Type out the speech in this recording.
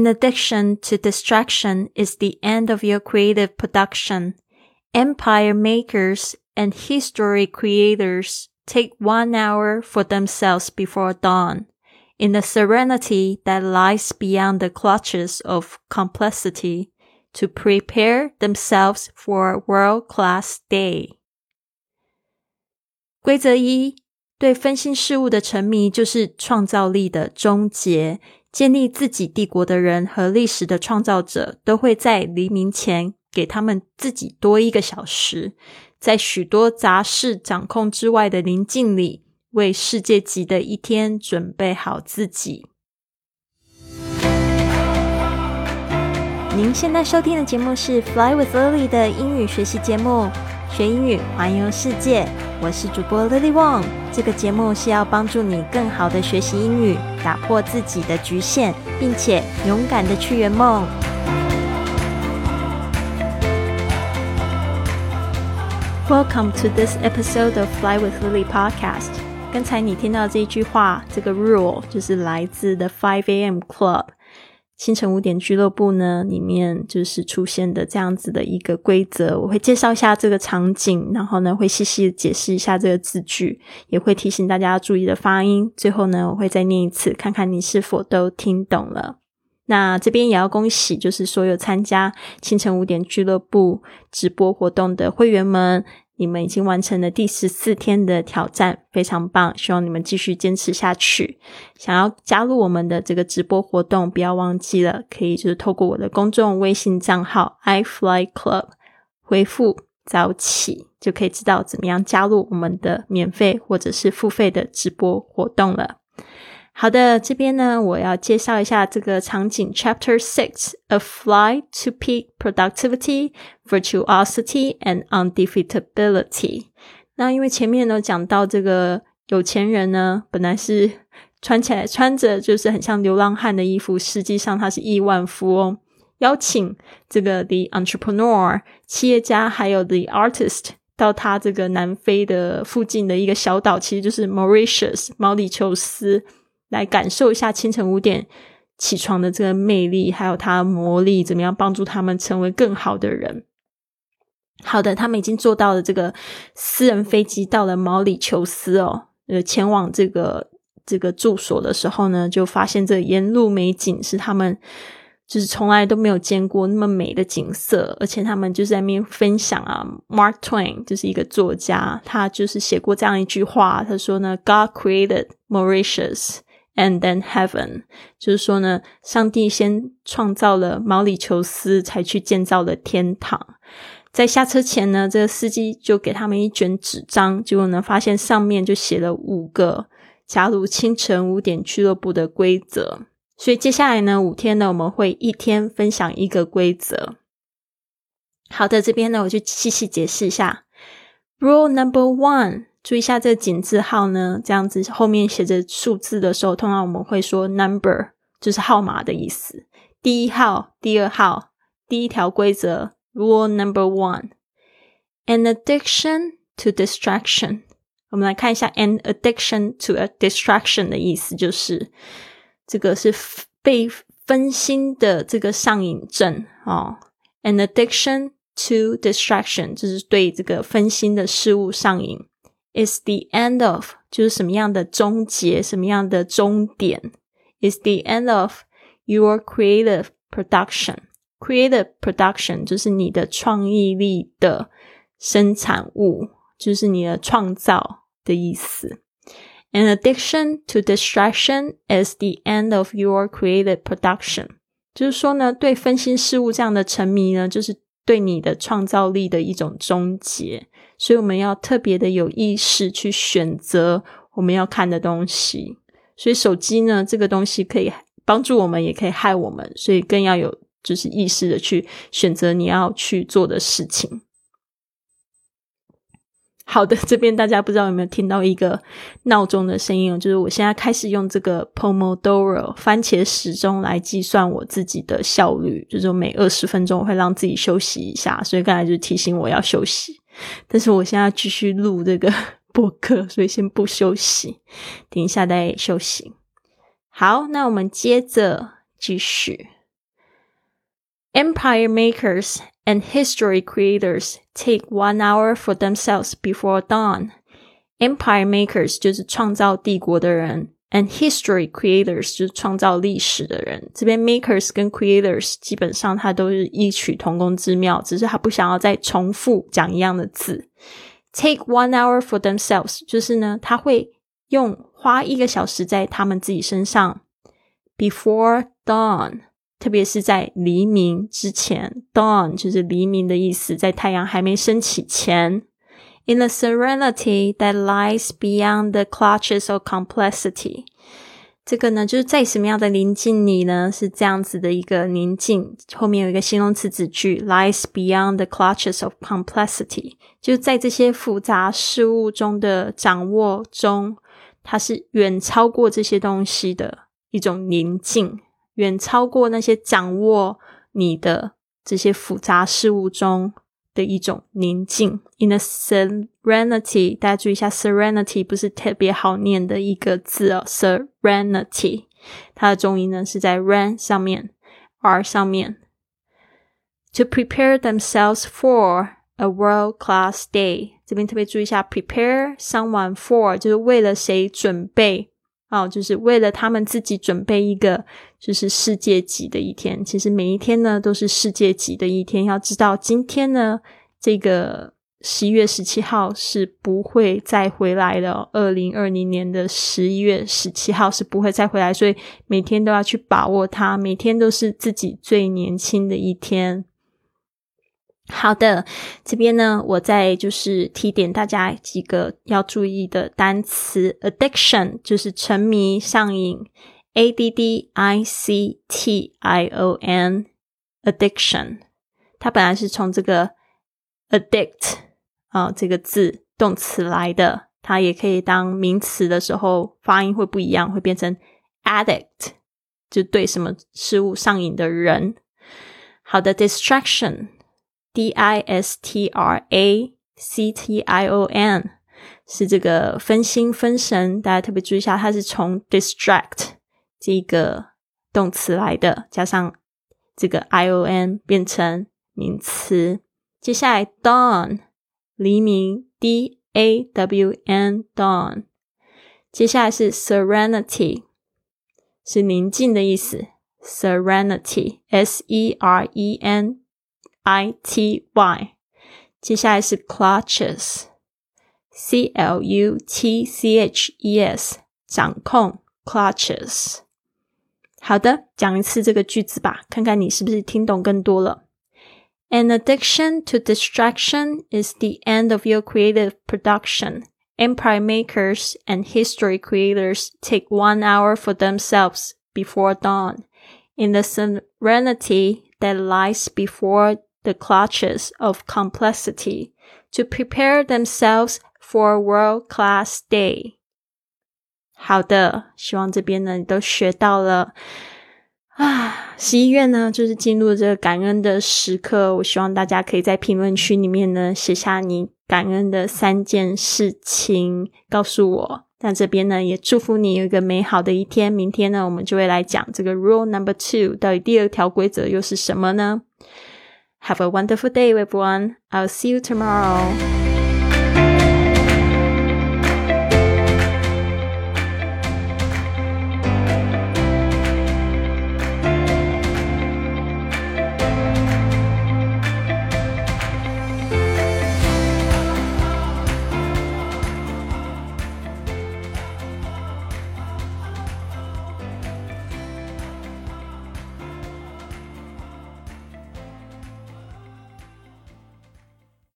An addiction to distraction is the end of your creative production. Empire makers and history creators take one hour for themselves before dawn. In the serenity that lies beyond the clutches of complexity, to prepare themselves for a world-class day. 规则一：对分心事物的沉迷就是创造力的终结。 建立自己帝国的人和历史的创造者都会在黎明前给他们自己多一个小时，在许多杂事掌控之外的宁静里，为世界级的一天准备好自己。您现在收听的节目是《Fly with Lily》的英语学习节目，学英语环游世界。我是主播 Lily Wong。这个节目是要帮助你更好的学习英语，打破自己的局限，并且勇敢的去圆梦。Welcome to this episode of Fly with Lily podcast。刚才你听到这句话，这个 rule 就是来自 The Five A.M. Club。清晨五点俱乐部呢，里面就是出现的这样子的一个规则。我会介绍一下这个场景，然后呢会细细解释一下这个字句，也会提醒大家注意的发音。最后呢，我会再念一次，看看你是否都听懂了。那这边也要恭喜，就是所有参加清晨五点俱乐部直播活动的会员们。你们已经完成了第十四天的挑战，非常棒！希望你们继续坚持下去。想要加入我们的这个直播活动，不要忘记了，可以就是透过我的公众微信账号 i fly club 回复早起，就可以知道怎么样加入我们的免费或者是付费的直播活动了。好的，这边呢，我要介绍一下这个场景，Chapter Six: A Fly to Peak Productivity, Virtuosity and Undefeatability。那因为前面呢讲到这个有钱人呢，本来是穿起来穿着就是很像流浪汉的衣服，实际上他是亿万富翁。邀请这个 The Entrepreneur 企业家，还有 The Artist 到他这个南非的附近的一个小岛，其实就是 Mauritius 毛里求斯。来感受一下清晨五点起床的这个魅力，还有它的魔力，怎么样帮助他们成为更好的人？好的，他们已经坐到了。这个私人飞机到了毛里求斯哦，呃，前往这个这个住所的时候呢，就发现这沿路美景是他们就是从来都没有见过那么美的景色，而且他们就在那边分享啊。Mark Twain 就是一个作家，他就是写过这样一句话，他说呢：“God created Mauritius。” And then heaven，就是说呢，上帝先创造了毛里求斯，才去建造了天堂。在下车前呢，这个司机就给他们一卷纸张，结果呢，发现上面就写了五个加入清晨五点俱乐部的规则。所以接下来呢，五天呢，我们会一天分享一个规则。好的，这边呢，我就细细解释一下。Rule number one。注意一下这个井字号呢，这样子后面写着数字的时候，通常我们会说 number，就是号码的意思。第一号、第二号，第一条规则，rule number one，an addiction to distraction。我们来看一下，an addiction to a distraction 的意思就是这个是被分心的这个上瘾症哦。an addiction to distraction 就是对这个分心的事物上瘾。is the end of 就是什么样的终结，什么样的终点？is the end of your creative production. Creative production 就是你的创意力的生产物，就是你的创造的意思。An addiction to distraction is the end of your creative production。就是说呢，对分心事物这样的沉迷呢，就是对你的创造力的一种终结。 所以我们要特别的有意识去选择我们要看的东西。所以手机呢，这个东西可以帮助我们，也可以害我们。所以更要有就是意识的去选择你要去做的事情。好的，这边大家不知道有没有听到一个闹钟的声音？就是我现在开始用这个 Pomodoro 番茄时钟来计算我自己的效率，就是每二十分钟会让自己休息一下。所以刚才就提醒我要休息。但是我现在继续录这个播客，所以先不休息，等一下再休息。好，那我们接着继续。Empire makers and history creators take one hour for themselves before dawn. Empire makers 就是创造帝国的人，and history creators 就是创造历史的人。这边 makers 跟 creators 基本上它都是异曲同工之妙，只是他不想要再重复讲一样的字。Take one hour for themselves 就是呢，他会用花一个小时在他们自己身上。Before dawn，特别是在黎明之前，dawn 就是黎明的意思，在太阳还没升起前。In the serenity that lies beyond the clutches of complexity，这个呢，就是在什么样的宁静里呢？是这样子的一个宁静，后面有一个形容词子句，lies beyond the clutches of complexity，就在这些复杂事物中的掌握中，它是远超过这些东西的。一种宁静，远超过那些掌握你的这些复杂事物中的一种宁静。In a serenity，大家注意一下，serenity 不是特别好念的一个字哦。Serenity，它的重音呢是在 ren 上面，r 上面。To prepare themselves for a world-class day，这边特别注意一下，prepare someone for 就是为了谁准备。 哦，就是为了他们自己准备一个就是世界级的一天。其实每一天呢都是世界级的一天。要知道，今天呢这个十一月十七号是不会再回来的。二零二零年的十一月十七号是不会再回来，所以每天都要去把握它。每天都是自己最年轻的一天。好的，这边呢，我再就是提点大家几个要注意的单词。Addiction 就是沉迷、上瘾，A D D I C T I O N，addiction。它本来是从这个 addict 啊这个字动词来的，它也可以当名词的时候发音会不一样，会变成 addict，就对什么事物上瘾的人。好的，distraction。D I S T R A C T I O N 是这个分心分神，大家特别注意一下，它是从 distract 这个动词来的，加上这个 I O N 变成名词。接下来 dawn 黎明，D A W N dawn。接下来是 serenity 是宁静的意思，serenity S E R E N。I T Y，接下来是 clutches，C L U T C H E S，掌控 clutches。好的，讲一次这个句子吧，看看你是不是听懂更多了。An addiction to distraction is the end of your creative production. Empire makers and history creators take one hour for themselves before dawn. In the serenity that lies before the clutches of complexity to prepare themselves for world-class day。好的，希望这边呢你都学到了啊！十一月呢就是进入这个感恩的时刻，我希望大家可以在评论区里面呢写下你感恩的三件事情，告诉我。那这边呢也祝福你有一个美好的一天。明天呢我们就会来讲这个 Rule Number Two，到底第二条规则又是什么呢？Have a wonderful day, everyone. I'll see you tomorrow.